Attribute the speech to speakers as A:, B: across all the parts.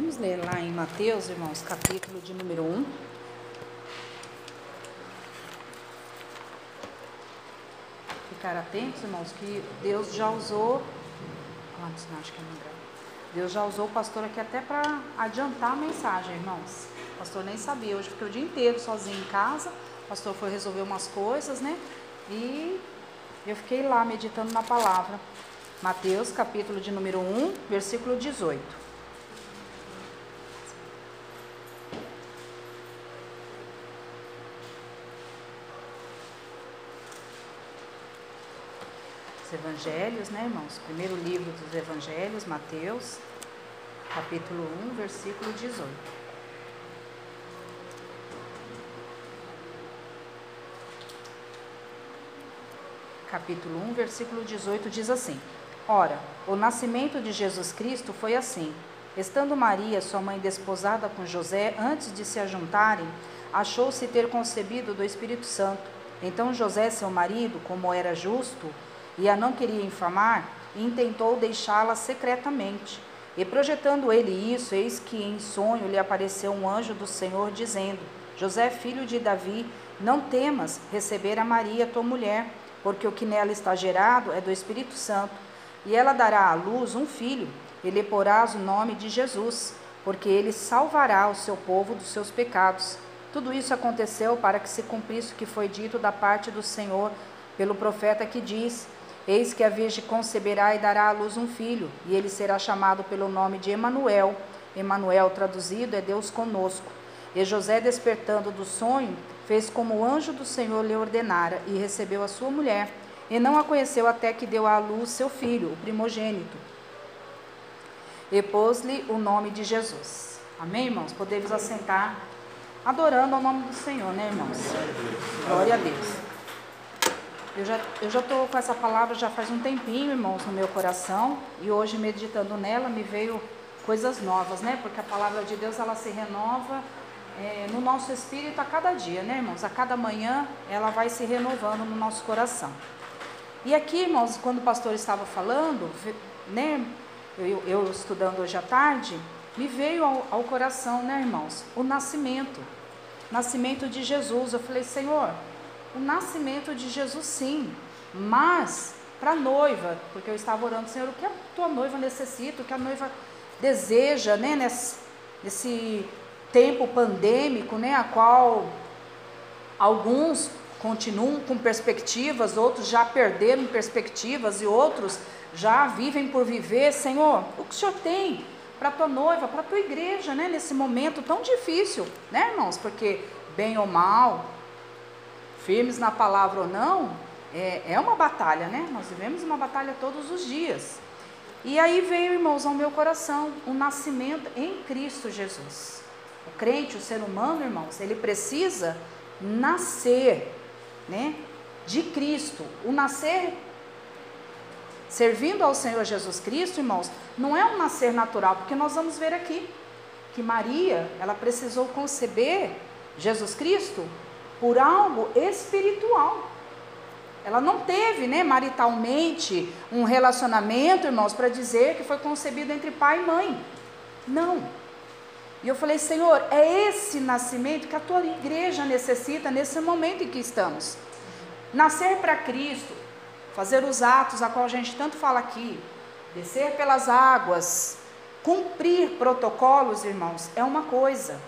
A: Vamos ler lá em Mateus, irmãos, capítulo de número 1. Ficar atentos, irmãos, que Deus já usou. Quantos? Não, acho que gravo. Deus já usou o pastor aqui até para adiantar a mensagem, irmãos. O pastor nem sabia. Hoje fiquei o dia inteiro sozinho em casa. O pastor foi resolver umas coisas, né? E eu fiquei lá meditando na palavra. Mateus, capítulo de número 1, versículo 18. Os evangelhos, né, irmãos? Primeiro livro dos evangelhos, Mateus, capítulo 1, versículo 18. Capítulo 1, versículo 18 diz assim: Ora, o nascimento de Jesus Cristo foi assim. Estando Maria, sua mãe, desposada com José, antes de se ajuntarem, achou-se ter concebido do Espírito Santo. Então José, seu marido, como era justo, e a não queria infamar, intentou deixá-la secretamente. E projetando ele isso, eis que em sonho lhe apareceu um anjo do Senhor, dizendo: José, filho de Davi, não temas receber a Maria, tua mulher, porque o que nela está gerado é do Espírito Santo. E ela dará à luz um filho, e lhe porás o nome de Jesus, porque ele salvará o seu povo dos seus pecados. Tudo isso aconteceu para que se cumprisse o que foi dito da parte do Senhor pelo profeta que diz: Eis que a Virgem conceberá e dará à luz um filho, e ele será chamado pelo nome de Emanuel. Emanuel traduzido é Deus conosco. E José, despertando do sonho, fez como o anjo do Senhor lhe ordenara, e recebeu a sua mulher, e não a conheceu até que deu à luz seu filho, o primogênito. E pôs-lhe o nome de Jesus. Amém, irmãos? Podemos assentar adorando ao nome do Senhor, né, irmãos? Glória a Deus. Eu já eu já estou com essa palavra já faz um tempinho, irmãos, no meu coração e hoje meditando nela me veio coisas novas, né? Porque a palavra de Deus ela se renova é, no nosso espírito a cada dia, né, irmãos? A cada manhã ela vai se renovando no nosso coração. E aqui, irmãos, quando o pastor estava falando, né? Eu, eu estudando hoje à tarde, me veio ao, ao coração, né, irmãos? O nascimento, nascimento de Jesus. Eu falei, Senhor o nascimento de Jesus, sim, mas para a noiva, porque eu estava orando, Senhor, o que a tua noiva necessita, o que a noiva deseja, né, nesse, nesse tempo pandêmico, né, a qual alguns continuam com perspectivas, outros já perderam perspectivas e outros já vivem por viver. Senhor, o que o Senhor tem para a tua noiva, para a tua igreja, né, nesse momento tão difícil, né, irmãos? Porque, bem ou mal, firmes na palavra ou não, é, é uma batalha, né? Nós vivemos uma batalha todos os dias. E aí veio, irmãos, ao meu coração o nascimento em Cristo Jesus. O crente, o ser humano, irmãos, ele precisa nascer, né? De Cristo. O nascer servindo ao Senhor Jesus Cristo, irmãos, não é um nascer natural, porque nós vamos ver aqui que Maria, ela precisou conceber Jesus Cristo por algo espiritual. Ela não teve, né, maritalmente, um relacionamento, irmãos, para dizer que foi concebido entre pai e mãe. Não. E eu falei, Senhor, é esse nascimento que a tua igreja necessita nesse momento em que estamos. Nascer para Cristo, fazer os atos a qual a gente tanto fala aqui, descer pelas águas, cumprir protocolos, irmãos, é uma coisa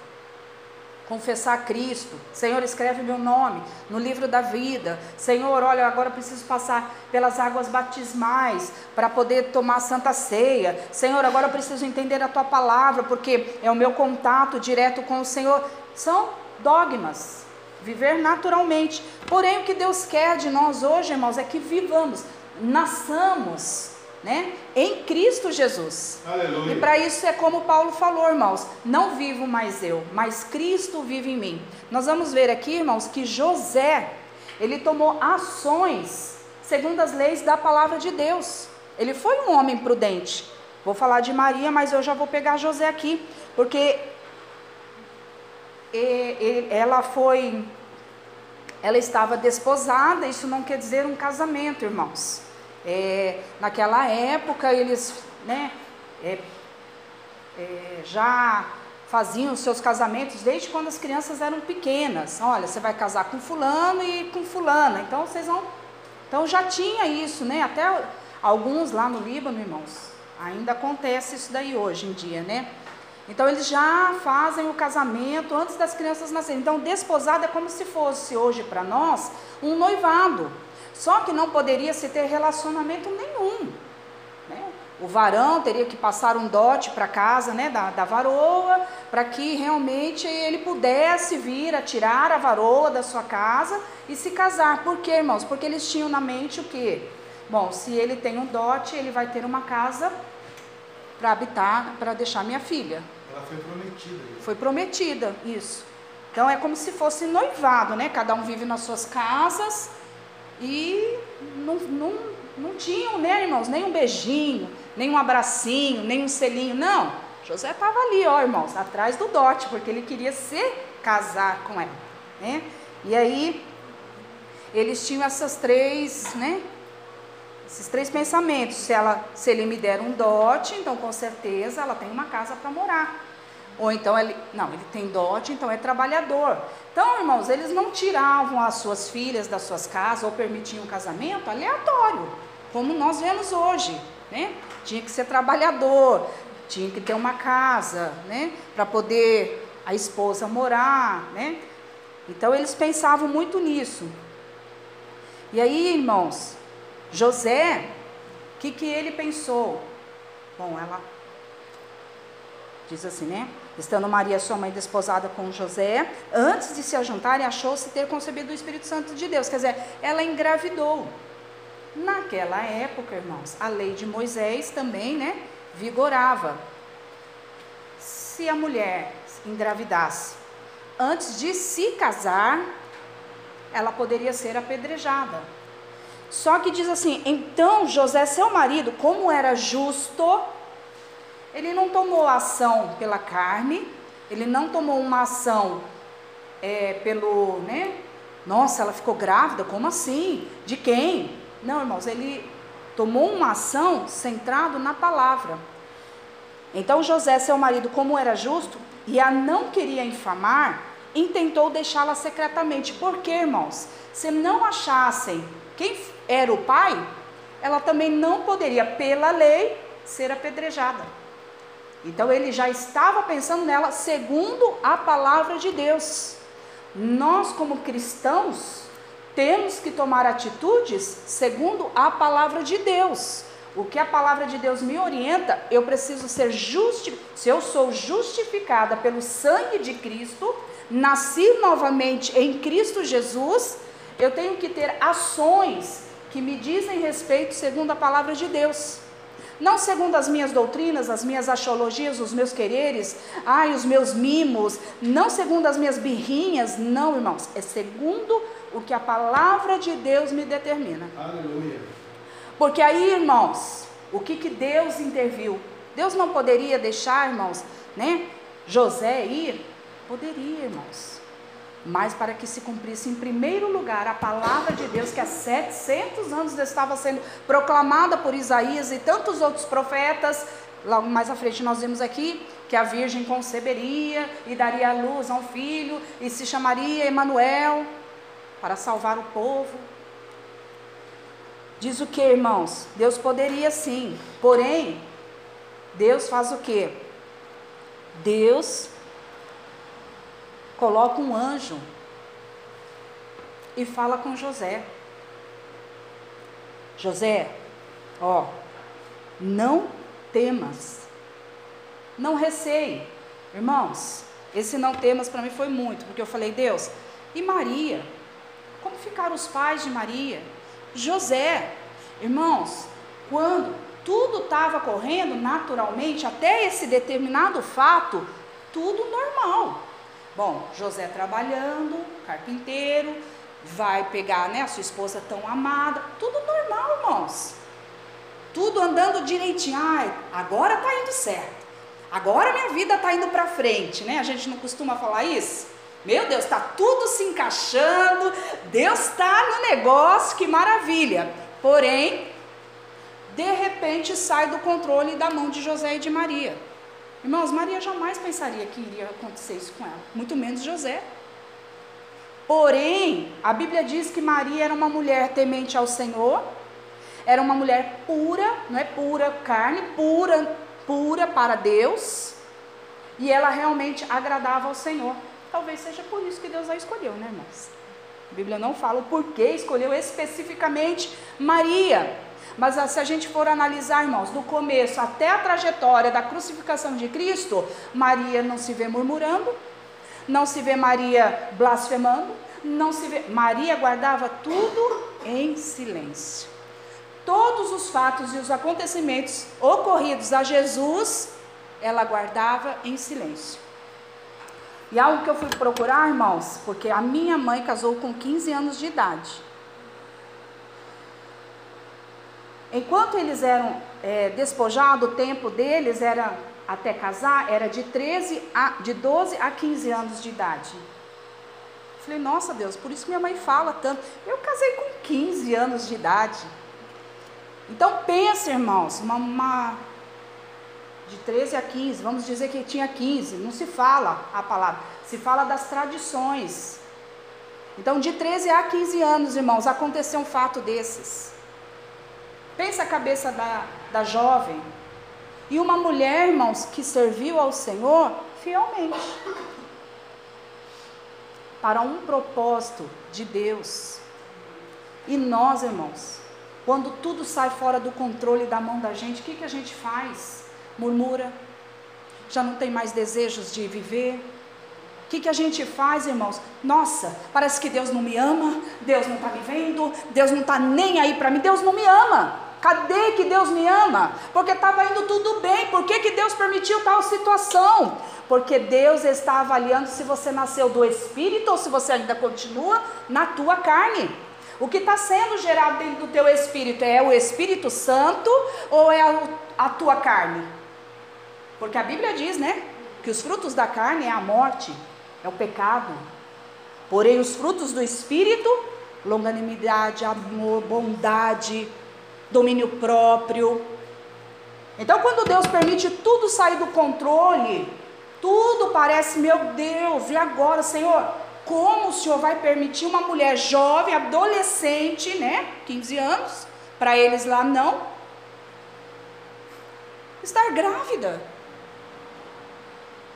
A: confessar Cristo. Senhor, escreve meu nome no livro da vida. Senhor, olha, agora preciso passar pelas águas batismais para poder tomar a santa ceia. Senhor, agora preciso entender a tua palavra, porque é o meu contato direto com o Senhor. São dogmas. Viver naturalmente. Porém, o que Deus quer de nós hoje, irmãos, é que vivamos, nasçamos né? Em Cristo Jesus. Aleluia. E para isso é como Paulo falou, irmãos: não vivo mais eu, mas Cristo vive em mim. Nós vamos ver aqui, irmãos, que José, ele tomou ações segundo as leis da palavra de Deus. Ele foi um homem prudente. Vou falar de Maria, mas eu já vou pegar José aqui, porque ela foi ela estava desposada, isso não quer dizer um casamento, irmãos. É, naquela época, eles, né, é, é, já faziam os seus casamentos desde quando as crianças eram pequenas. Olha, você vai casar com fulano e com fulana. Então vocês vão. Então já tinha isso, né? Até alguns lá no Líbano, irmãos. Ainda acontece isso daí hoje em dia, né? Então eles já fazem o casamento antes das crianças nascerem. Então desposado é como se fosse hoje para nós um noivado. Só que não poderia se ter relacionamento nenhum. Né? O varão teria que passar um dote para casa né, da, da varoa, para que realmente ele pudesse vir a tirar a varoa da sua casa e se casar. Por quê, irmãos? Porque eles tinham na mente o quê? Bom, se ele tem um dote, ele vai ter uma casa para habitar, para deixar minha filha.
B: Ela foi prometida.
A: Foi prometida, isso. Então é como se fosse noivado, né? Cada um vive nas suas casas e não, não, não tinham, né, irmãos, nem um beijinho, nem um abracinho, nem um selinho. Não. José estava ali, ó, irmãos, atrás do dote, porque ele queria se casar com ela, né? E aí eles tinham essas três, né? Esses três pensamentos. Se, ela, se ele me der um dote, então com certeza ela tem uma casa para morar. Ou então ele, não, ele tem dote, então é trabalhador. Então, irmãos, eles não tiravam as suas filhas das suas casas ou permitiam o casamento aleatório, como nós vemos hoje, né? Tinha que ser trabalhador, tinha que ter uma casa, né, para poder a esposa morar, né? Então eles pensavam muito nisso. E aí, irmãos, José, o que, que ele pensou? Bom, ela diz assim, né? Estando Maria, sua mãe, desposada com José, antes de se ajuntarem, achou-se ter concebido o Espírito Santo de Deus. Quer dizer, ela engravidou. Naquela época, irmãos, a lei de Moisés também, né, vigorava. Se a mulher engravidasse antes de se casar, ela poderia ser apedrejada. Só que diz assim: então José, seu marido, como era justo, ele não tomou ação pela carne, ele não tomou uma ação é, pelo, né? Nossa, ela ficou grávida, como assim? De quem? Não, irmãos, ele tomou uma ação centrado na palavra. Então José, seu marido, como era justo e a não queria infamar, intentou deixá-la secretamente. Por quê, irmãos? Se não achassem quem era o pai, ela também não poderia, pela lei, ser apedrejada. Então ele já estava pensando nela segundo a palavra de Deus. Nós, como cristãos, temos que tomar atitudes segundo a palavra de Deus. O que a palavra de Deus me orienta, eu preciso ser justificada. Se eu sou justificada pelo sangue de Cristo, nasci novamente em Cristo Jesus, eu tenho que ter ações que me dizem respeito segundo a palavra de Deus. Não segundo as minhas doutrinas, as minhas axiologias, os meus quereres, ai, os meus mimos, não segundo as minhas birrinhas, não, irmãos, é segundo o que a palavra de Deus me determina.
B: Aleluia.
A: Porque aí, irmãos, o que, que Deus interviu? Deus não poderia deixar, irmãos, né? José ir? Poderia, irmãos mas para que se cumprisse em primeiro lugar a palavra de Deus que há 700 anos estava sendo proclamada por Isaías e tantos outros profetas. Logo mais à frente nós vemos aqui que a virgem conceberia e daria a luz a um filho e se chamaria Emanuel para salvar o povo. Diz o que, irmãos? Deus poderia sim, porém Deus faz o que? Deus coloca um anjo e fala com José. José, ó, não temas, não receie. Irmãos, esse não temas para mim foi muito, porque eu falei, Deus, e Maria? Como ficaram os pais de Maria? José, irmãos, quando tudo estava correndo naturalmente, até esse determinado fato, tudo normal. Bom, José trabalhando, carpinteiro, vai pegar né, a sua esposa tão amada, tudo normal, irmãos. Tudo andando direitinho. Ai, agora está indo certo. Agora minha vida está indo para frente, né? A gente não costuma falar isso? Meu Deus, está tudo se encaixando, Deus está no negócio, que maravilha. Porém, de repente sai do controle da mão de José e de Maria. Irmãos, Maria jamais pensaria que iria acontecer isso com ela, muito menos José. Porém, a Bíblia diz que Maria era uma mulher temente ao Senhor, era uma mulher pura, não é pura carne, pura, pura para Deus, e ela realmente agradava ao Senhor. Talvez seja por isso que Deus a escolheu, né, irmãos? A Bíblia não fala o porquê escolheu especificamente Maria. Mas ah, se a gente for analisar, irmãos, do começo até a trajetória da crucificação de Cristo, Maria não se vê murmurando, não se vê Maria blasfemando, não se vê. Maria guardava tudo em silêncio. Todos os fatos e os acontecimentos ocorridos a Jesus, ela guardava em silêncio. E algo que eu fui procurar, irmãos, porque a minha mãe casou com 15 anos de idade. Enquanto eles eram é, despojados, o tempo deles era até casar era de 13 a de 12 a 15 anos de idade. Falei, nossa Deus, por isso minha mãe fala tanto. Eu casei com 15 anos de idade. Então pensa, irmãos, uma, uma de 13 a 15, vamos dizer que tinha 15, não se fala a palavra, se fala das tradições. Então, de 13 a 15 anos, irmãos, aconteceu um fato desses. Pensa a cabeça da, da jovem, e uma mulher, irmãos, que serviu ao Senhor fielmente. Para um propósito de Deus. E nós, irmãos, quando tudo sai fora do controle da mão da gente, o que, que a gente faz? Murmura, já não tem mais desejos de viver. O que, que a gente faz, irmãos? Nossa, parece que Deus não me ama, Deus não está me vendo, Deus não está nem aí para mim, Deus não me ama. Cadê que Deus me ama? Porque estava indo tudo bem. Por que, que Deus permitiu tal situação? Porque Deus está avaliando se você nasceu do Espírito ou se você ainda continua na tua carne. O que está sendo gerado dentro do teu Espírito é o Espírito Santo ou é a, a tua carne? Porque a Bíblia diz, né? Que os frutos da carne é a morte, é o pecado. Porém, os frutos do Espírito, longanimidade, amor, bondade, domínio próprio. Então, quando Deus permite tudo sair do controle, tudo parece, meu Deus, e agora, Senhor? Como o Senhor vai permitir uma mulher jovem, adolescente, né? 15 anos, para eles lá não, estar grávida?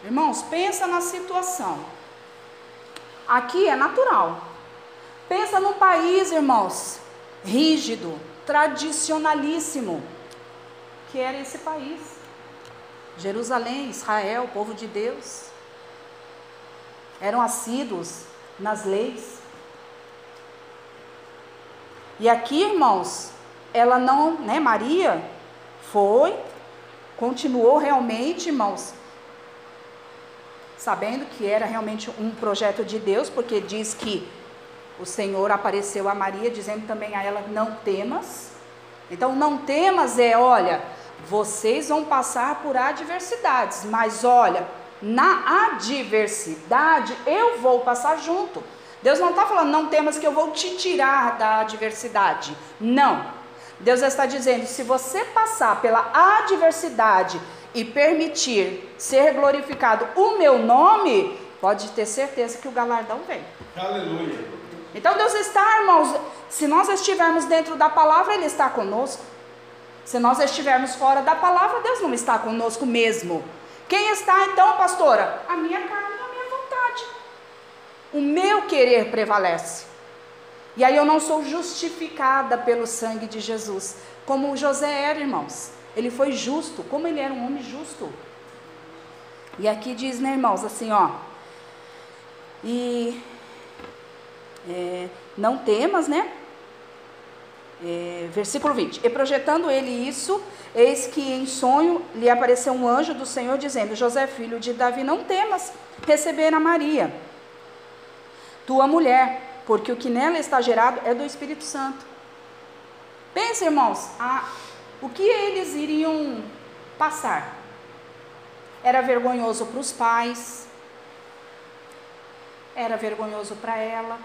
A: Irmãos, pensa na situação. Aqui é natural. Pensa num país, irmãos, rígido, tradicionalíssimo, que era esse país. Jerusalém, Israel, povo de Deus, eram assíduos nas leis. E aqui, irmãos, ela não, né, Maria foi, continuou realmente, irmãos, sabendo que era realmente um projeto de Deus, porque diz que o Senhor apareceu a Maria, dizendo também a ela: Não temas. Então, não temas é: olha, vocês vão passar por adversidades, mas olha, na adversidade eu vou passar junto. Deus não está falando, não temas que eu vou te tirar da adversidade. Não. Deus está dizendo: se você passar pela adversidade e permitir ser glorificado o meu nome, pode ter certeza que o galardão vem. Aleluia. Então Deus está, irmãos, se nós estivermos dentro da palavra, Ele está conosco. Se nós estivermos fora da palavra, Deus não está conosco mesmo. Quem está então, pastora? A minha carne a minha vontade. O meu querer prevalece. E aí eu não sou justificada pelo sangue de Jesus, como José era, irmãos. Ele foi justo, como ele era um homem justo. E aqui diz, né, irmãos, assim, ó. E é, não temas, né? É, versículo 20: E projetando ele isso, eis que em sonho lhe apareceu um anjo do Senhor dizendo: José, filho de Davi, não temas receber a Maria, tua mulher, porque o que nela está gerado é do Espírito Santo. Pense, irmãos, a, o que eles iriam passar? Era vergonhoso para os pais, era vergonhoso para ela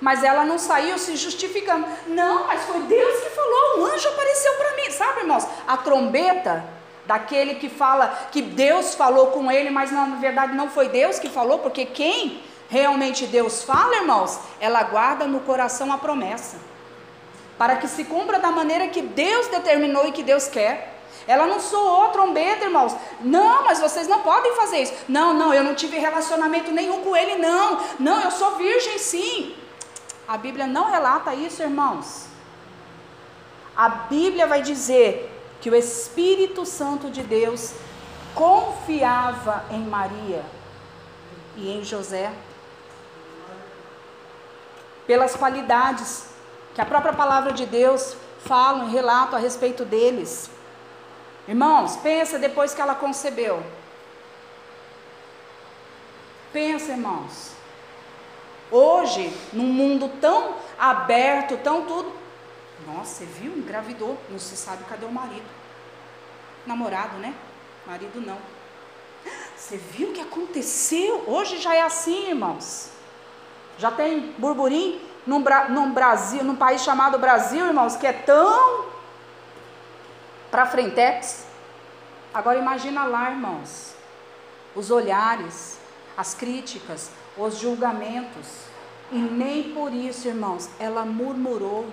A: Mas ela não saiu se justificando. Não, mas foi Deus que falou, o anjo apareceu para mim. Sabe, irmãos? A trombeta daquele que fala que Deus falou com ele, mas na verdade não foi Deus que falou, porque quem realmente Deus fala, irmãos, ela guarda no coração a promessa. Para que se cumpra da maneira que Deus determinou e que Deus quer. Ela não soou trombeta, irmãos. Não, mas vocês não podem fazer isso. Não, não, eu não tive relacionamento nenhum com ele, não. Não, eu sou virgem, sim. A Bíblia não relata isso, irmãos. A Bíblia vai dizer que o Espírito Santo de Deus confiava em Maria e em José pelas qualidades que a própria palavra de Deus fala e relata a respeito deles. Irmãos, pensa depois que ela concebeu. Pensa, irmãos. Hoje, num mundo tão aberto, tão tudo. Nossa, você viu? Engravidou. Não se sabe cadê o marido. Namorado, né? Marido não. Você viu o que aconteceu? Hoje já é assim, irmãos. Já tem burburinho num, num Brasil, num país chamado Brasil, irmãos, que é tão para frentex. Agora imagina lá, irmãos, os olhares, as críticas, os julgamentos. E nem por isso, irmãos, ela murmurou.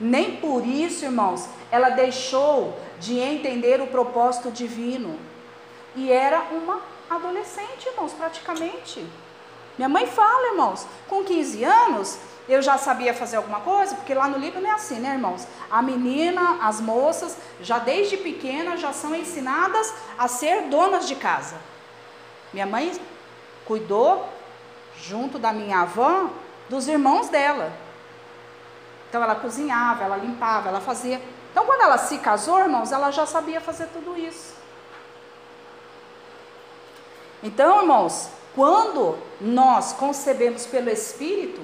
A: Nem por isso, irmãos, ela deixou de entender o propósito divino. E era uma adolescente, irmãos, praticamente. Minha mãe fala, irmãos, com 15 anos, eu já sabia fazer alguma coisa, porque lá no Líbano é assim, né, irmãos? A menina, as moças, já desde pequena, já são ensinadas a ser donas de casa. Minha mãe cuidou, junto da minha avó, dos irmãos dela. Então ela cozinhava, ela limpava, ela fazia. Então quando ela se casou, irmãos, ela já sabia fazer tudo isso. Então, irmãos, quando nós concebemos pelo Espírito,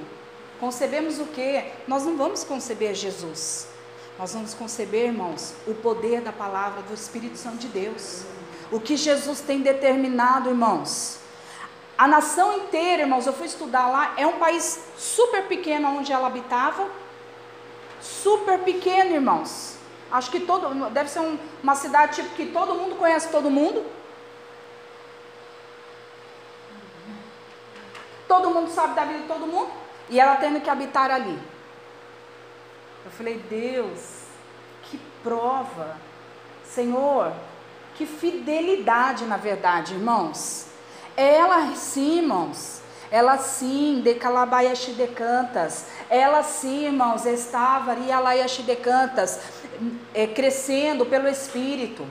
A: Concebemos o que? Nós não vamos conceber Jesus. Nós vamos conceber, irmãos, o poder da palavra do Espírito Santo de Deus. O que Jesus tem determinado, irmãos. A nação inteira, irmãos, eu fui estudar lá, é um país super pequeno onde ela habitava. Super pequeno, irmãos. Acho que todo, deve ser um, uma cidade tipo que todo mundo conhece todo mundo. Todo mundo sabe da vida de todo mundo. E ela tendo que habitar ali. Eu falei, Deus, que prova. Senhor, que fidelidade, na verdade, irmãos. Ela sim, irmãos. Ela sim, de calabaiashi de cantas. Ela sim, irmãos, estava ali, alaiashi de cantas, é, crescendo pelo Espírito.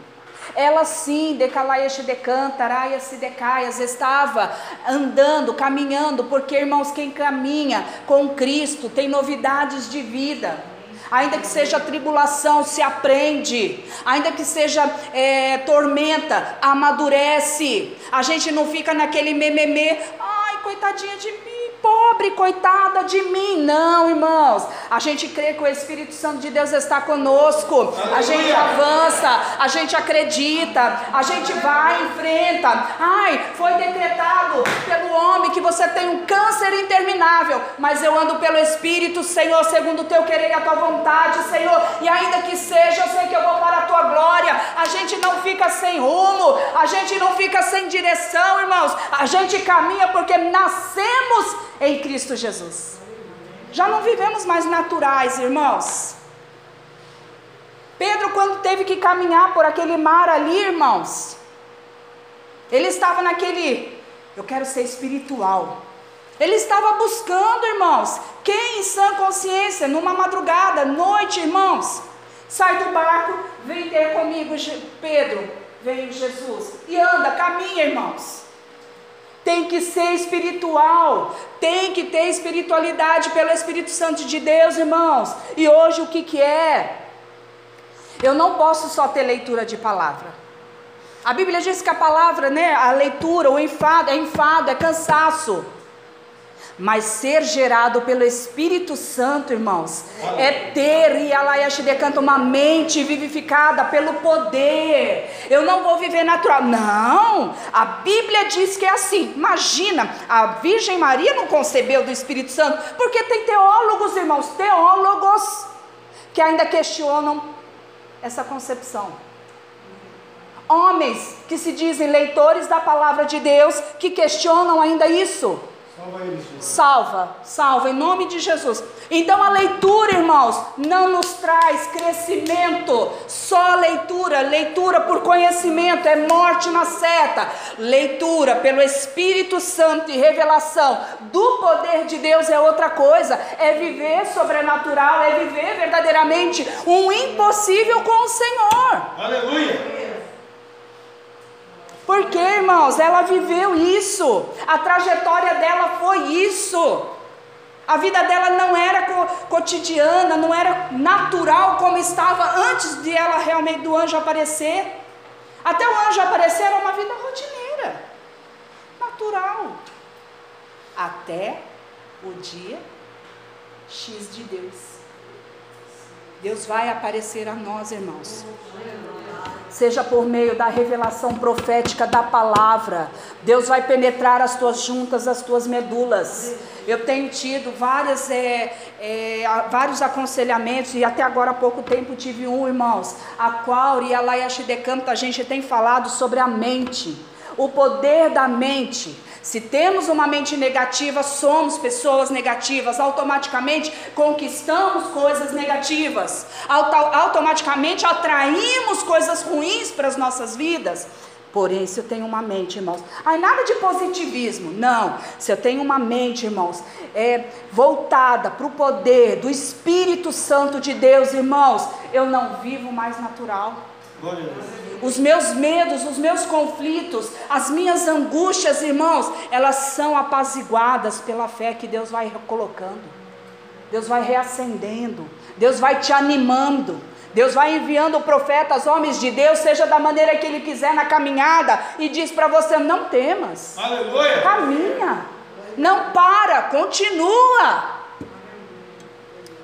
A: Ela sim, decalaias decanta, araias se decaias, estava andando, caminhando, porque irmãos, quem caminha com Cristo tem novidades de vida. Ainda que seja tribulação, se aprende. Ainda que seja é, tormenta, amadurece. A gente não fica naquele mememê, ai, coitadinha de mim pobre, coitada de mim. Não, irmãos. A gente crê que o Espírito Santo de Deus está conosco. A gente avança, a gente acredita, a gente vai, enfrenta. Ai, foi decretado pelo homem que você tem um câncer interminável, mas eu ando pelo Espírito, Senhor, segundo o teu querer e a tua vontade, Senhor. E ainda que seja, eu sei que eu vou para a tua glória. A gente não fica sem rumo, a gente não fica sem direção, irmãos. A gente caminha porque nascemos em Cristo Jesus. Já não vivemos mais naturais, irmãos. Pedro, quando teve que caminhar por aquele mar ali, irmãos, ele estava naquele, eu quero ser espiritual. Ele estava buscando, irmãos, quem em sã consciência, numa madrugada, noite, irmãos, sai do barco, vem ter comigo, Pedro, veio Jesus, e anda, caminha, irmãos. Tem que ser espiritual, tem que ter espiritualidade pelo Espírito Santo de Deus, irmãos. E hoje o que, que é? Eu não posso só ter leitura de palavra. A Bíblia diz que a palavra, né, a leitura, o enfado, é enfado, é cansaço. Mas ser gerado pelo Espírito Santo, irmãos, é ter, e ela canta uma mente vivificada pelo poder. Eu não vou viver natural. Não, a Bíblia diz que é assim. Imagina, a Virgem Maria não concebeu do Espírito Santo, porque tem teólogos, irmãos, teólogos, que ainda questionam essa concepção. Homens que se dizem leitores da palavra de Deus, que questionam ainda isso. Salva eles. Salva, salva, em nome de Jesus. Então a leitura, irmãos, não nos traz crescimento. Só leitura, leitura por conhecimento, é morte na seta. Leitura pelo Espírito Santo e revelação do poder de Deus é outra coisa. É viver sobrenatural, é viver verdadeiramente um impossível com o Senhor. Aleluia. Porque, irmãos, ela viveu isso, a trajetória dela foi isso. A vida dela não era co cotidiana, não era natural como estava antes de ela realmente do anjo aparecer. Até o anjo aparecer era uma vida rotineira, natural. Até o dia X de Deus. Deus vai aparecer a nós, irmãos seja por meio da revelação profética da palavra. Deus vai penetrar as tuas juntas, as tuas medulas. Eu tenho tido várias, é, é, vários aconselhamentos e até agora há pouco tempo tive um, irmãos, a qual e a Laia Shidekanta, a gente tem falado sobre a mente, o poder da mente. Se temos uma mente negativa, somos pessoas negativas, automaticamente conquistamos coisas negativas, automaticamente atraímos coisas ruins para as nossas vidas. Porém, se eu tenho uma mente, irmãos, ai, nada de positivismo, não. Se eu tenho uma mente, irmãos, é, voltada para o poder do Espírito Santo de Deus, irmãos, eu não vivo mais natural. Os meus medos, os meus conflitos, as minhas angústias, irmãos, elas são apaziguadas pela fé que Deus vai colocando. Deus vai reacendendo, Deus vai te animando. Deus vai enviando profetas, homens de Deus, seja da maneira que Ele quiser na caminhada, e diz para você: não temas, Aleluia. caminha, não para, continua.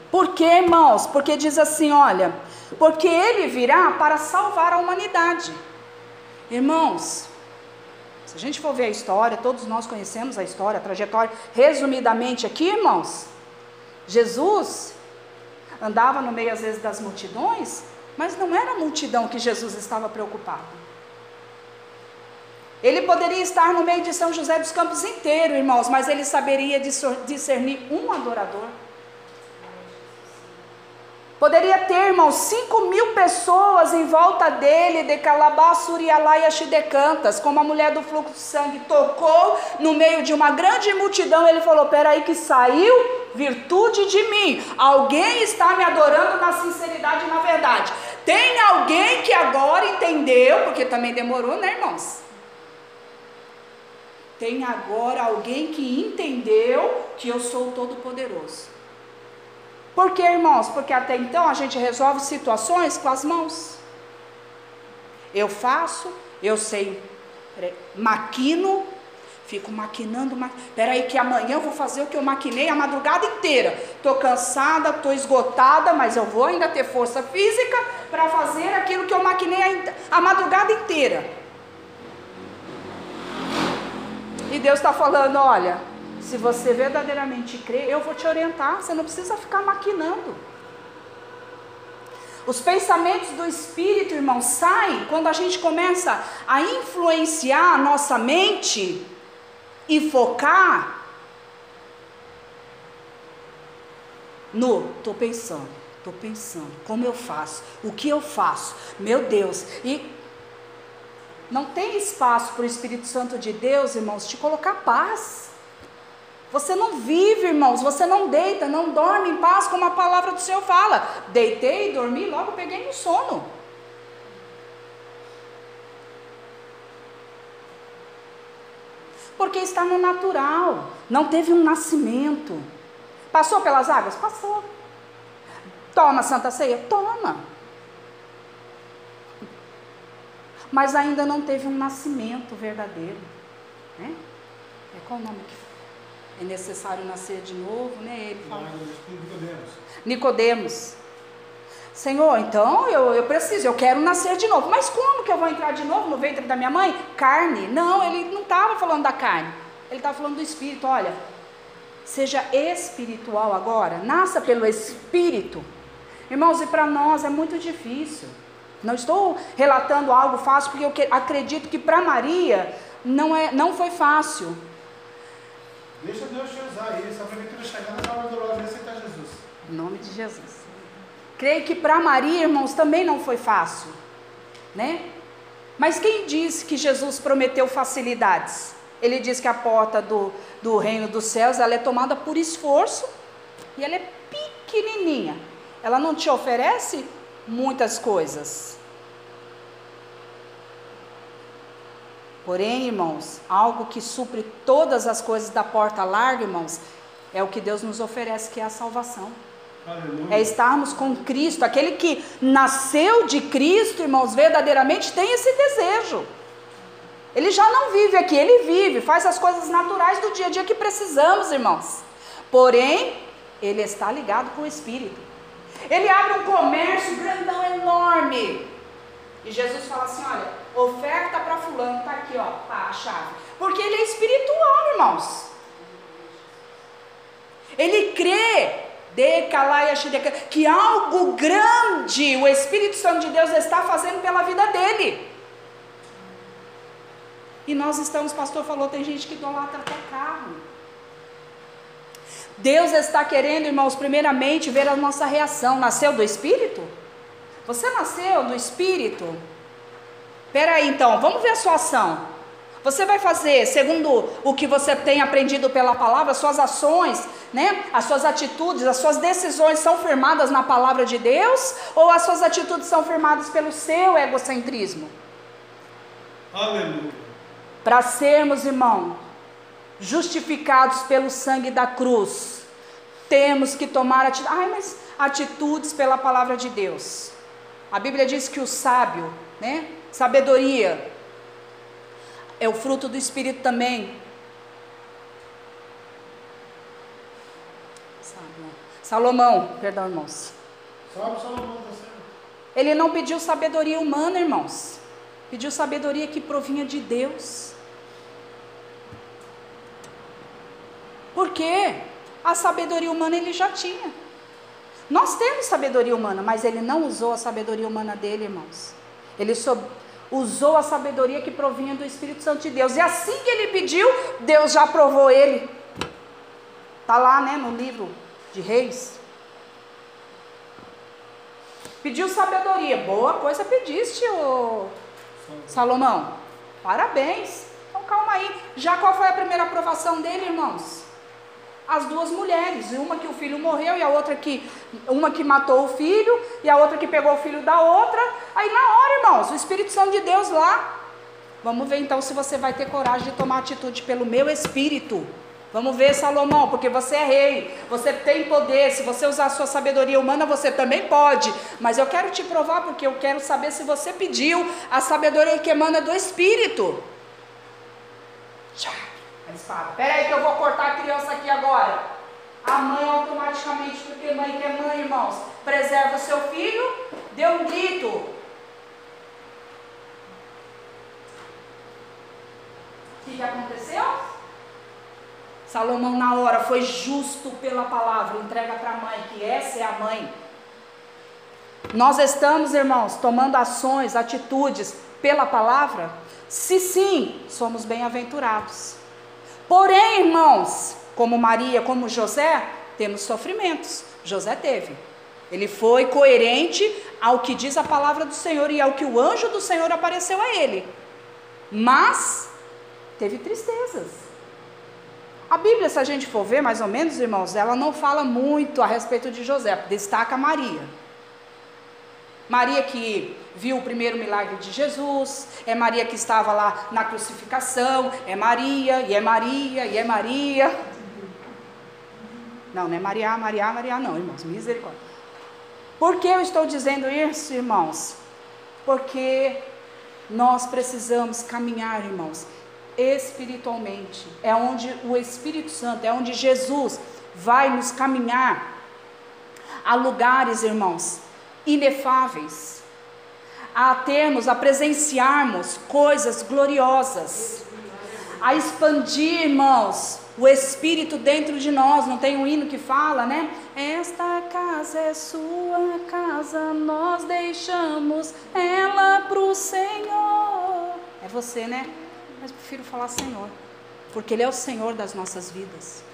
A: Por quê, irmãos? Porque diz assim: olha, porque ele virá para salvar a humanidade. Irmãos, se a gente for ver a história, todos nós conhecemos a história, a trajetória, resumidamente aqui, irmãos, Jesus andava no meio às vezes das multidões, mas não era a multidão que Jesus estava preocupado. Ele poderia estar no meio de São José dos Campos inteiro, irmãos, mas ele saberia discernir um adorador. Poderia ter, irmãos, 5 mil pessoas em volta dele, de e Axidecantas, como a mulher do fluxo de sangue tocou no meio de uma grande multidão. Ele falou: Peraí, que saiu virtude de mim. Alguém está me adorando na sinceridade e na verdade. Tem alguém que agora entendeu, porque também demorou, né, irmãos? Tem agora alguém que entendeu que eu sou todo-poderoso. Por que, irmãos? Porque até então a gente resolve situações com as mãos. Eu faço, eu sei, maquino, fico maquinando, ma... peraí que amanhã eu vou fazer o que eu maquinei a madrugada inteira. Estou cansada, estou esgotada, mas eu vou ainda ter força física para fazer aquilo que eu maquinei a, a madrugada inteira. E Deus está falando, olha, se você verdadeiramente crê, eu vou te orientar. Você não precisa ficar maquinando. Os pensamentos do Espírito, irmão, saem quando a gente começa a influenciar a nossa mente e focar no estou pensando, estou pensando, como eu faço, o que eu faço, meu Deus, e não tem espaço para o Espírito Santo de Deus, irmãos, te colocar paz. Você não vive, irmãos, você não deita, não dorme em paz, como a palavra do Senhor fala. Deitei, dormi, logo peguei no sono. Porque está no natural, não teve um nascimento. Passou pelas águas? Passou. Toma Santa Ceia? Toma. Mas ainda não teve um nascimento verdadeiro. Né? É qual o nome que é necessário nascer de novo, né? Ele fala.
B: Nicodemos.
A: Nicodemos. Senhor, então eu, eu preciso, eu quero nascer de novo. Mas como que eu vou entrar de novo no ventre da minha mãe? Carne? Não, ele não estava falando da carne. Ele estava falando do espírito. Olha, seja espiritual agora, nasça pelo espírito. Irmãos, e para nós é muito difícil. Não estou relatando algo fácil, porque eu acredito que para Maria não, é, não foi fácil.
B: Deixa Deus te usar aí. Essa prefeitura chegando na hora dolorosa e aceitar Jesus.
A: Em nome de Jesus. Creio que para Maria, irmãos, também não foi fácil. Né? Mas quem disse que Jesus prometeu facilidades? Ele diz que a porta do, do reino dos céus ela é tomada por esforço e ela é pequenininha. Ela não te oferece muitas coisas. Porém, irmãos, algo que supre todas as coisas da porta larga, irmãos, é o que Deus nos oferece, que é a salvação. Aleluia. É estarmos com Cristo. Aquele que nasceu de Cristo, irmãos, verdadeiramente tem esse desejo. Ele já não vive aqui, ele vive, faz as coisas naturais do dia a dia que precisamos, irmãos. Porém, ele está ligado com o Espírito. Ele abre um comércio grandão, enorme. E Jesus fala assim: olha, oferta para fulano, está aqui, ó, tá, a chave. Porque ele é espiritual, irmãos. Ele crê que algo grande o Espírito Santo de Deus está fazendo pela vida dele. E nós estamos, pastor falou, tem gente que idolatra até carro. Deus está querendo, irmãos, primeiramente ver a nossa reação. Nasceu do Espírito? Você nasceu do Espírito? Peraí, então, vamos ver a sua ação. Você vai fazer segundo o que você tem aprendido pela palavra, suas ações, né? As suas atitudes, as suas decisões são firmadas na palavra de Deus ou as suas atitudes são firmadas pelo seu egocentrismo?
B: Aleluia.
A: Para sermos, irmão, justificados pelo sangue da cruz, temos que tomar atitudes. Ai, mas atitudes pela palavra de Deus. A Bíblia diz que o sábio, né? Sabedoria é o fruto do Espírito também. Salomão, perdão, irmãos.
B: Salomão, tá
A: Ele não pediu sabedoria humana, irmãos. Pediu sabedoria que provinha de Deus. Por quê? A sabedoria humana ele já tinha. Nós temos sabedoria humana, mas ele não usou a sabedoria humana dele, irmãos. Ele usou a sabedoria que provinha do Espírito Santo de Deus. E assim que ele pediu, Deus já aprovou ele. Está lá, né, no livro de Reis. Pediu sabedoria. Boa coisa pediste, ô Salomão. Parabéns. Então calma aí. Já qual foi a primeira aprovação dele, irmãos? As duas mulheres, uma que o filho morreu e a outra que uma que matou o filho e a outra que pegou o filho da outra. Aí na hora, irmãos, o Espírito Santo de Deus lá. Vamos ver então se você vai ter coragem de tomar atitude pelo meu espírito. Vamos ver, Salomão, porque você é rei, você tem poder. Se você usar a sua sabedoria humana, você também pode. Mas eu quero te provar porque eu quero saber se você pediu a sabedoria que emana do espírito. Tchau a espada. Espera aí que eu vou cortar a criança aqui agora. A mãe automaticamente, porque mãe que é mãe, irmãos, preserva o seu filho, deu um grito. O que, que aconteceu? Salomão na hora foi justo pela palavra, entrega para a mãe, que essa é a mãe. Nós estamos, irmãos, tomando ações, atitudes pela palavra? Se sim, somos bem-aventurados. Porém, irmãos, como Maria, como José, temos sofrimentos. José teve. Ele foi coerente ao que diz a palavra do Senhor e ao que o anjo do Senhor apareceu a ele. Mas teve tristezas. A Bíblia, se a gente for ver mais ou menos, irmãos, ela não fala muito a respeito de José, destaca Maria. Maria que viu o primeiro milagre de Jesus, é Maria que estava lá na crucificação, é Maria, e é Maria, e é Maria. Não, não é Maria, Maria, Maria, não, irmãos, misericórdia. Por que eu estou dizendo isso, irmãos? Porque nós precisamos caminhar, irmãos, espiritualmente. É onde o Espírito Santo, é onde Jesus vai nos caminhar a lugares, irmãos, inefáveis, a termos, a presenciarmos coisas gloriosas, a expandir, irmãos, o Espírito dentro de nós. Não tem um hino que fala, né? Esta casa é sua casa, nós deixamos ela para o Senhor. É você, né? Mas prefiro falar Senhor, porque Ele é o Senhor das nossas vidas.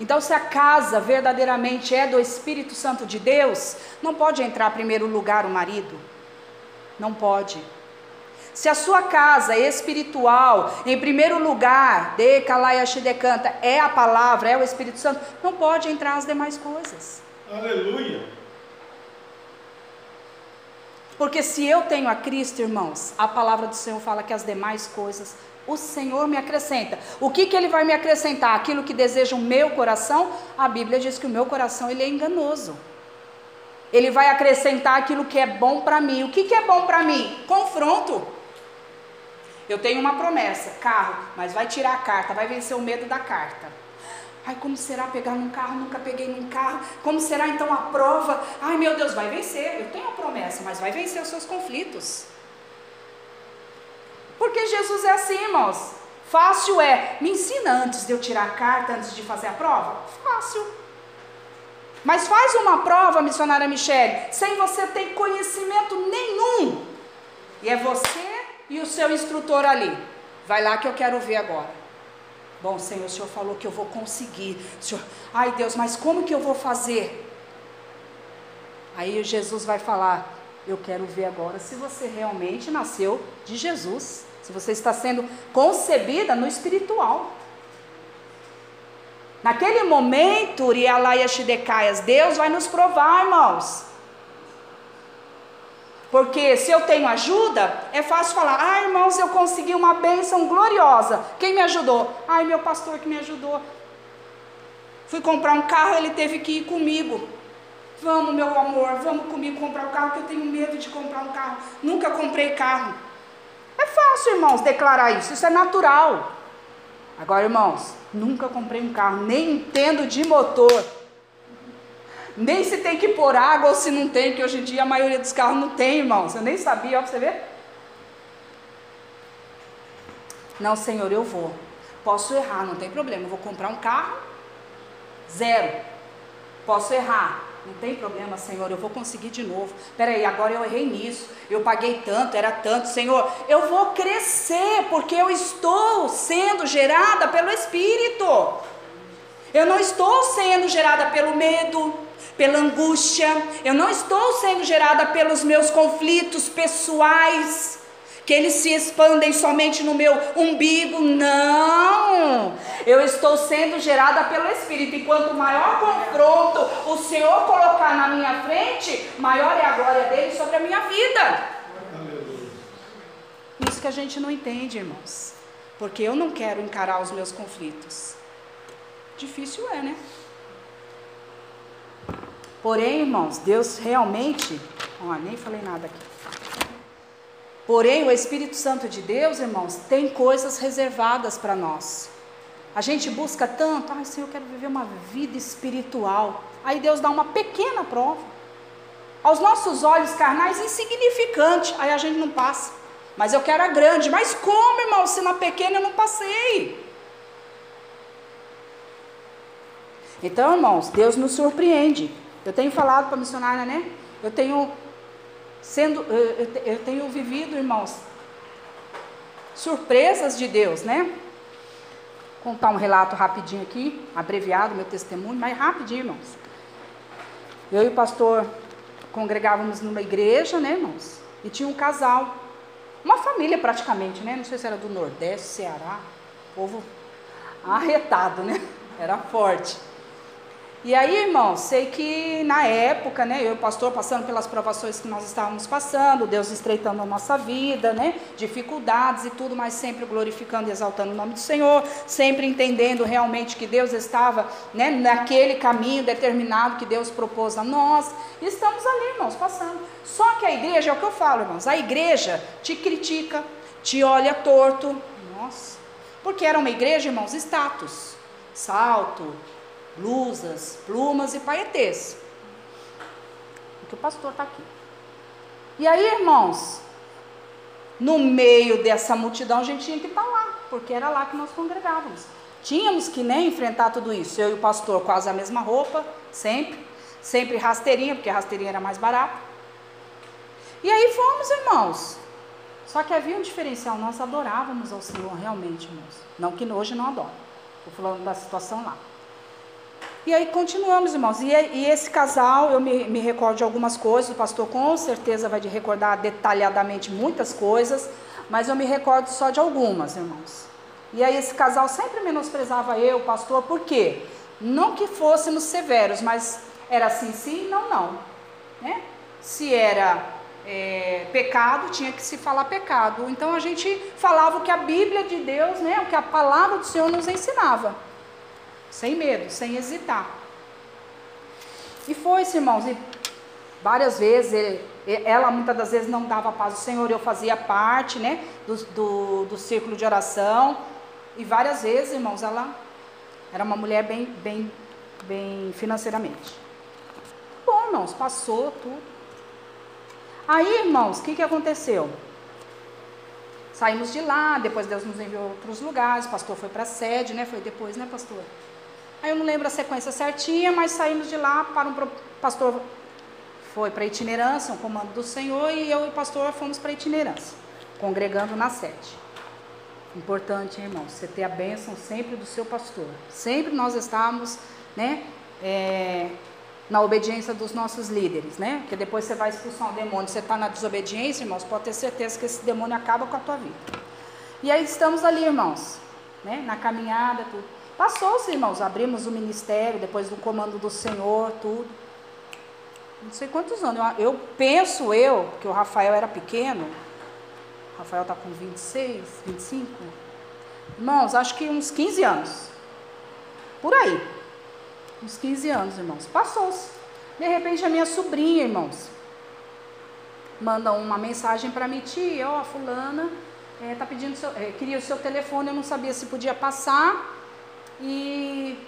A: Então, se a casa verdadeiramente é do Espírito Santo de Deus, não pode entrar em primeiro lugar o marido. Não pode. Se a sua casa espiritual, em primeiro lugar, de Shidekanta, é a palavra, é o Espírito Santo, não pode entrar as demais coisas.
B: Aleluia.
A: Porque se eu tenho a Cristo, irmãos, a palavra do Senhor fala que as demais coisas o Senhor me acrescenta. O que, que Ele vai me acrescentar? Aquilo que deseja o meu coração? A Bíblia diz que o meu coração ele é enganoso. Ele vai acrescentar aquilo que é bom para mim. O que, que é bom para mim? Confronto. Eu tenho uma promessa, carro, mas vai tirar a carta, vai vencer o medo da carta. Ai, como será pegar num carro? Nunca peguei num carro. Como será então a prova? Ai, meu Deus, vai vencer. Eu tenho a promessa, mas vai vencer os seus conflitos. Porque Jesus é assim, irmãos. Fácil é. Me ensina antes de eu tirar a carta, antes de fazer a prova? Fácil. Mas faz uma prova, missionária Michele, sem você ter conhecimento nenhum. E é você e o seu instrutor ali. Vai lá que eu quero ver agora. Bom, Senhor, o Senhor falou que eu vou conseguir. Senhor, ai Deus, mas como que eu vou fazer? Aí Jesus vai falar: Eu quero ver agora se você realmente nasceu de Jesus se você está sendo concebida no espiritual. Naquele momento, Urialaia Shidekaias, Deus vai nos provar, irmãos. Porque se eu tenho ajuda, é fácil falar: ah, irmãos, eu consegui uma bênção gloriosa. Quem me ajudou? Ai, meu pastor que me ajudou. Fui comprar um carro, ele teve que ir comigo. Vamos, meu amor, vamos comigo comprar o um carro, que eu tenho medo de comprar um carro. Nunca comprei carro. É fácil, irmãos, declarar isso, isso é natural. Agora, irmãos, nunca comprei um carro, nem entendo de motor. Nem se tem que pôr água ou se não tem, que hoje em dia a maioria dos carros não tem, irmãos. Eu nem sabia, ó, pra você ver. Não, Senhor, eu vou. Posso errar, não tem problema. Eu vou comprar um carro, zero. Posso errar. Não tem problema, Senhor, eu vou conseguir de novo. Peraí, agora eu errei nisso. Eu paguei tanto, era tanto. Senhor, eu vou crescer, porque eu estou sendo gerada pelo Espírito. Eu não estou sendo gerada pelo medo, pela angústia. Eu não estou sendo gerada pelos meus conflitos pessoais que eles se expandem somente no meu umbigo. Não! Eu estou sendo gerada pelo Espírito. E quanto maior confronto o Senhor colocar na minha frente, maior é a glória dele sobre a minha vida. Isso que a gente não entende, irmãos. Porque eu não quero encarar os meus conflitos. Difícil é, né? Porém, irmãos, Deus realmente. Ó, nem falei nada aqui. Porém, o Espírito Santo de Deus, irmãos, tem coisas reservadas para nós. A gente busca tanto, ai Senhor, eu quero viver uma vida espiritual. Aí Deus dá uma pequena prova. Aos nossos olhos carnais, insignificante. Aí a gente não passa. Mas eu quero a grande. Mas como, irmão, se na pequena eu não passei? Então, irmãos, Deus nos surpreende. Eu tenho falado para a missionária, né? Eu tenho sendo, eu, eu tenho vivido, irmãos, surpresas de Deus, né? Vou contar um relato rapidinho aqui, abreviado meu testemunho, mas rapidinho, irmãos. Eu e o pastor congregávamos numa igreja, né, irmãos? E tinha um casal, uma família praticamente, né? Não sei se era do Nordeste, Ceará, povo arretado, né? Era forte. E aí, irmão, sei que na época, né, eu e o pastor passando pelas provações que nós estávamos passando, Deus estreitando a nossa vida, né, dificuldades e tudo, mas sempre glorificando e exaltando o nome do Senhor, sempre entendendo realmente que Deus estava, né, naquele caminho determinado que Deus propôs a nós. E estamos ali, irmãos, passando. Só que a igreja, é o que eu falo, irmãos, a igreja te critica, te olha torto. Nossa, Porque era uma igreja, irmãos, status. Salto, blusas, plumas e paetês. Porque o pastor está aqui. E aí, irmãos, no meio dessa multidão a gente tinha que estar tá lá, porque era lá que nós congregávamos. Tínhamos que nem né, enfrentar tudo isso. Eu e o pastor quase a mesma roupa, sempre. Sempre rasteirinha, porque a rasteirinha era mais barata. E aí fomos, irmãos. Só que havia um diferencial, nós adorávamos ao Senhor realmente, irmãos. Não que hoje não adoro. Estou falando da situação lá. E aí continuamos, irmãos. E, e esse casal, eu me, me, recordo de algumas coisas, o pastor com certeza vai recordar detalhadamente muitas coisas, mas eu me recordo só de algumas, irmãos. E aí esse casal sempre menosprezava eu, o pastor, por quê? Não que fôssemos severos, mas era assim, sim, não, não. Né? Se era é, pecado, tinha que se falar pecado. Então a gente falava o que a Bíblia de Deus, né, o que a palavra do Senhor nos ensinava sem medo, sem hesitar. E foi-se, irmãos, e várias vezes, ele, ela muitas das vezes não dava paz ao Senhor, eu fazia parte, né, do, do, do círculo de oração, e várias vezes, irmãos, ela era uma mulher bem, bem, bem financeiramente. Bom, irmãos, passou tudo. Aí, irmãos, o que, que aconteceu? Saímos de lá, depois Deus nos enviou a outros lugares, o pastor foi para a sede, né? Foi depois, né, pastor? Aí eu não lembro a sequência certinha, mas saímos de lá para um pastor foi para itinerância, um comando do Senhor, e eu e o pastor fomos para itinerância, congregando na sede. Importante, irmão, você ter a bênção sempre do seu pastor. Sempre nós estamos, né, é, na obediência dos nossos líderes, né? Porque depois você vai expulsar um demônio, você está na desobediência, irmãos, pode ter certeza que esse demônio acaba com a tua vida. E aí estamos ali, irmãos, né, na caminhada, tudo. Passou-se, irmãos, abrimos o ministério, depois do comando do Senhor, tudo. Não sei quantos anos. Eu, eu penso eu, que o Rafael era pequeno. O Rafael está com 26, 25. Irmãos, acho que uns 15 anos. Por aí. Uns 15 anos, irmãos. Passou-se. De repente a minha sobrinha, irmãos, manda uma mensagem para mim, tia, ó, fulana, é, tá pedindo seu, é, queria o seu telefone, eu não sabia se podia passar. E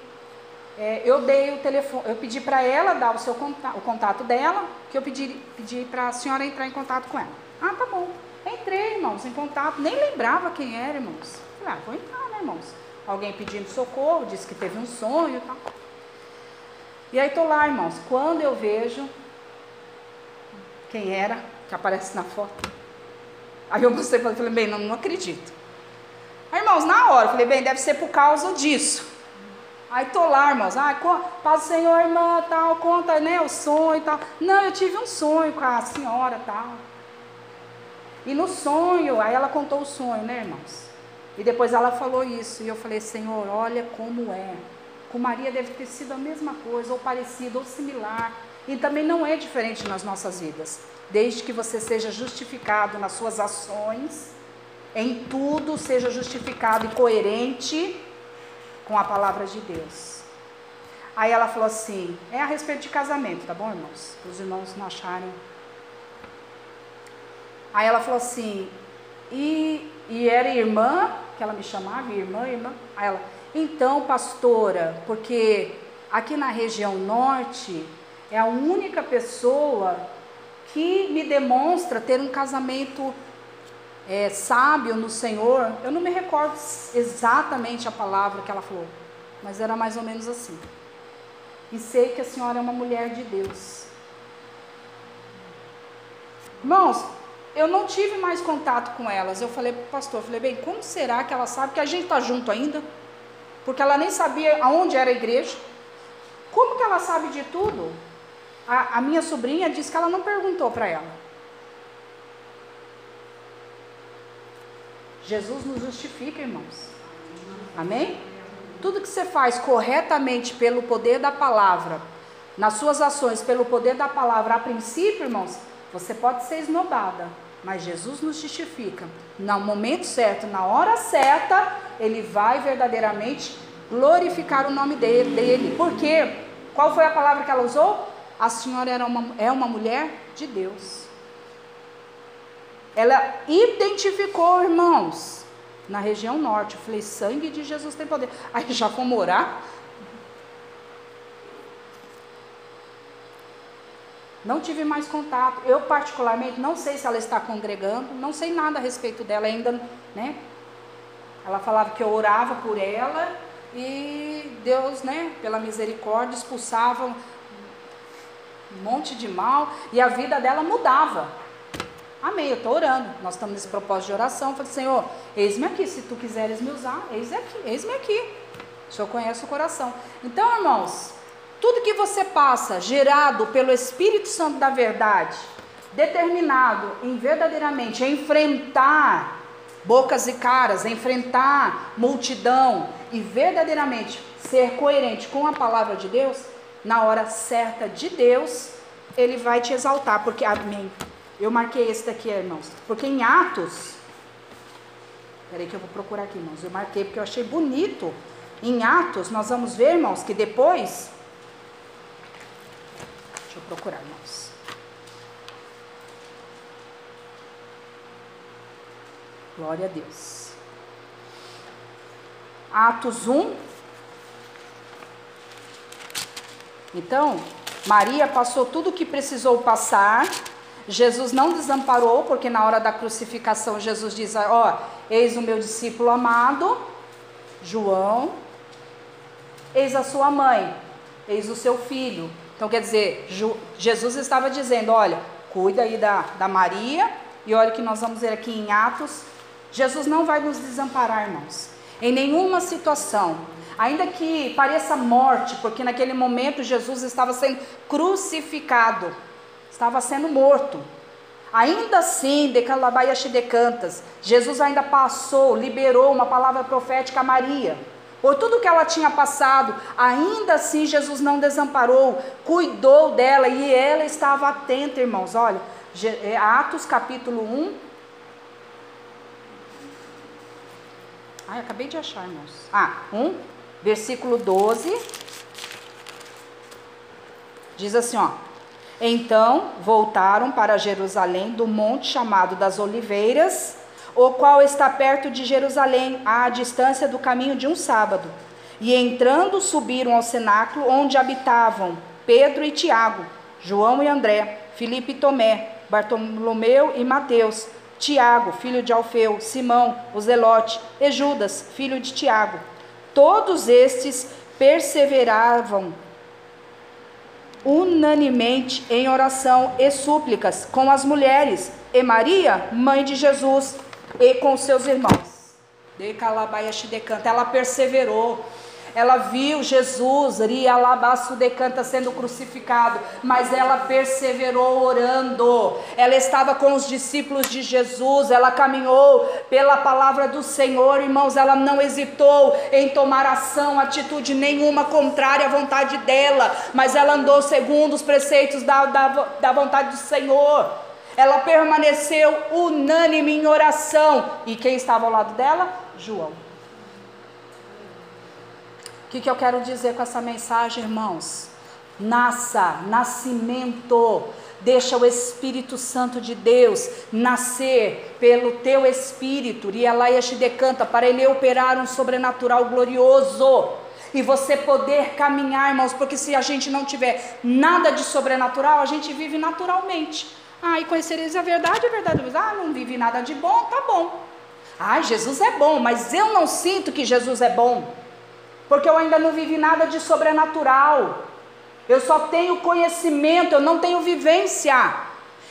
A: é, eu dei o telefone, eu pedi para ela dar o seu contato, o contato dela, que eu pedi, pedi para a senhora entrar em contato com ela. Ah, tá bom. Entrei, irmãos, em contato, nem lembrava quem era, irmãos. Falei, ah, vou entrar, né, irmãos? Alguém pedindo socorro, disse que teve um sonho e tal. E aí tô lá, irmãos, quando eu vejo quem era, que aparece na foto. Aí eu mostrei para falei, bem, não, não acredito. Aí, irmãos, na hora, eu falei, bem, deve ser por causa disso. Aí tô lá, irmãos, ah, paz do Senhor, irmã, tal, conta, né, o sonho e tal. Não, eu tive um sonho com a senhora, tal. E no sonho, aí ela contou o sonho, né, irmãos? E depois ela falou isso, e eu falei, Senhor, olha como é. Com Maria deve ter sido a mesma coisa, ou parecido, ou similar. E também não é diferente nas nossas vidas. Desde que você seja justificado nas suas ações, em tudo seja justificado e coerente com a palavra de Deus. Aí ela falou assim: é a respeito de casamento, tá bom, irmãos? Os irmãos não acharem. Aí ela falou assim: e, e era irmã, que ela me chamava, irmã, irmã. Aí ela, então, pastora, porque aqui na região norte é a única pessoa que me demonstra ter um casamento é, sábio no Senhor, eu não me recordo exatamente a palavra que ela falou, mas era mais ou menos assim. E sei que a senhora é uma mulher de Deus. Irmãos, eu não tive mais contato com elas. Eu falei para o pastor, falei, bem, como será que ela sabe que a gente está junto ainda? Porque ela nem sabia aonde era a igreja. Como que ela sabe de tudo? A, a minha sobrinha disse que ela não perguntou para ela. Jesus nos justifica, irmãos. Amém? Tudo que você faz corretamente pelo poder da palavra, nas suas ações pelo poder da palavra, a princípio, irmãos, você pode ser esnobada, mas Jesus nos justifica. No momento certo, na hora certa, ele vai verdadeiramente glorificar o nome dele. dele. Por quê? Qual foi a palavra que ela usou? A senhora era uma, é uma mulher de Deus. Ela identificou, irmãos, na região norte. Eu falei, sangue de Jesus tem poder. Aí já fomos orar. Não tive mais contato. Eu, particularmente, não sei se ela está congregando, não sei nada a respeito dela ainda, né? Ela falava que eu orava por ela e Deus, né, pela misericórdia, expulsava um monte de mal e a vida dela mudava. Amém, eu estou orando. Nós estamos nesse propósito de oração. Falei, Senhor, eis-me aqui, se tu quiseres me usar, eis aqui, eis-me aqui. O Senhor conhece o coração. Então, irmãos, tudo que você passa, gerado pelo Espírito Santo da verdade, determinado em verdadeiramente enfrentar bocas e caras, enfrentar multidão e verdadeiramente ser coerente com a palavra de Deus, na hora certa de Deus, ele vai te exaltar, porque amém. Eu marquei esse daqui, irmãos, porque em Atos, peraí que eu vou procurar aqui, irmãos. Eu marquei porque eu achei bonito. Em Atos, nós vamos ver, irmãos, que depois, deixa eu procurar, irmãos. Glória a Deus. Atos 1. Então, Maria passou tudo o que precisou passar. Jesus não desamparou, porque na hora da crucificação Jesus diz: Ó, eis o meu discípulo amado, João, eis a sua mãe, eis o seu filho. Então quer dizer, Jesus estava dizendo: olha, cuida aí da, da Maria, e olha que nós vamos ver aqui em Atos Jesus não vai nos desamparar, irmãos, em nenhuma situação. Ainda que pareça morte, porque naquele momento Jesus estava sendo crucificado, estava sendo morto. Ainda assim, de cantas, Jesus ainda passou, liberou uma palavra profética a Maria. Por tudo que ela tinha passado, ainda assim Jesus não desamparou, cuidou dela e ela estava atenta, irmãos. Olha, é Atos capítulo 1, Ah, acabei de achar, irmãos. Ah, 1, versículo 12. Diz assim, ó. Então voltaram para Jerusalém do monte chamado das Oliveiras, o qual está perto de Jerusalém, à distância do caminho de um sábado. E entrando, subiram ao cenáculo onde habitavam Pedro e Tiago, João e André, Filipe e Tomé, Bartolomeu e Mateus, Tiago, filho de Alfeu, Simão, o Zelote, e Judas, filho de Tiago. Todos estes perseveravam unanimemente em oração e súplicas com as mulheres e Maria, mãe de Jesus, e com seus irmãos. De Ela perseverou ela viu Jesus, Rialabaço decanta sendo crucificado, mas ela perseverou orando. Ela estava com os discípulos de Jesus, ela caminhou pela palavra do Senhor, irmãos. Ela não hesitou em tomar ação, atitude nenhuma contrária à vontade dela, mas ela andou segundo os preceitos da, da, da vontade do Senhor. Ela permaneceu unânime em oração. E quem estava ao lado dela? João. O que, que eu quero dizer com essa mensagem, irmãos? Nasça, nascimento. Deixa o Espírito Santo de Deus nascer pelo teu espírito, e ela te decanta para ele operar um sobrenatural glorioso e você poder caminhar, irmãos, porque se a gente não tiver nada de sobrenatural, a gente vive naturalmente. Ah, e conhecereis a verdade, a verdade. Ah, não vive nada de bom, tá bom. Ah, Jesus é bom, mas eu não sinto que Jesus é bom porque eu ainda não vivi nada de sobrenatural. Eu só tenho conhecimento, eu não tenho vivência.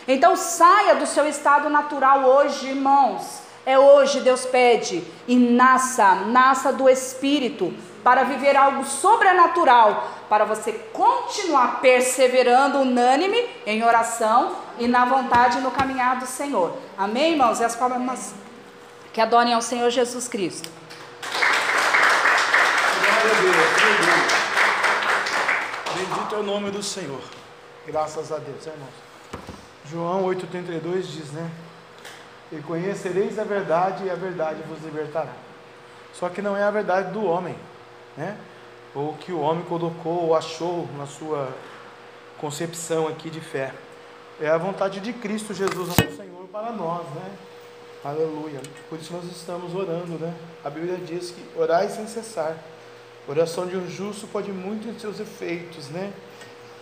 A: Então saia do seu estado natural hoje, irmãos. É hoje Deus pede e nasça, nasça do espírito para viver algo sobrenatural, para você continuar perseverando unânime em oração e na vontade no caminhar do Senhor. Amém, irmãos? E as palmas que adorem ao Senhor Jesus Cristo.
B: Bendito é o nome do Senhor. Graças a Deus, irmãos. João 8,32 diz, né? E conhecereis a verdade e a verdade vos libertará. Só que não é a verdade do homem, né? Ou que o homem colocou ou achou na sua concepção aqui de fé. É a vontade de Cristo Jesus, nosso Senhor, para nós, né? Aleluia. Por isso nós estamos orando, né? A Bíblia diz que orai sem cessar. Oração de um justo pode muito em seus efeitos, né?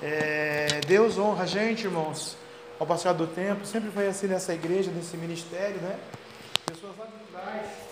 B: É, Deus honra a gente, irmãos, ao passar do tempo. Sempre foi assim nessa igreja, nesse ministério, né? Pessoas lá de trás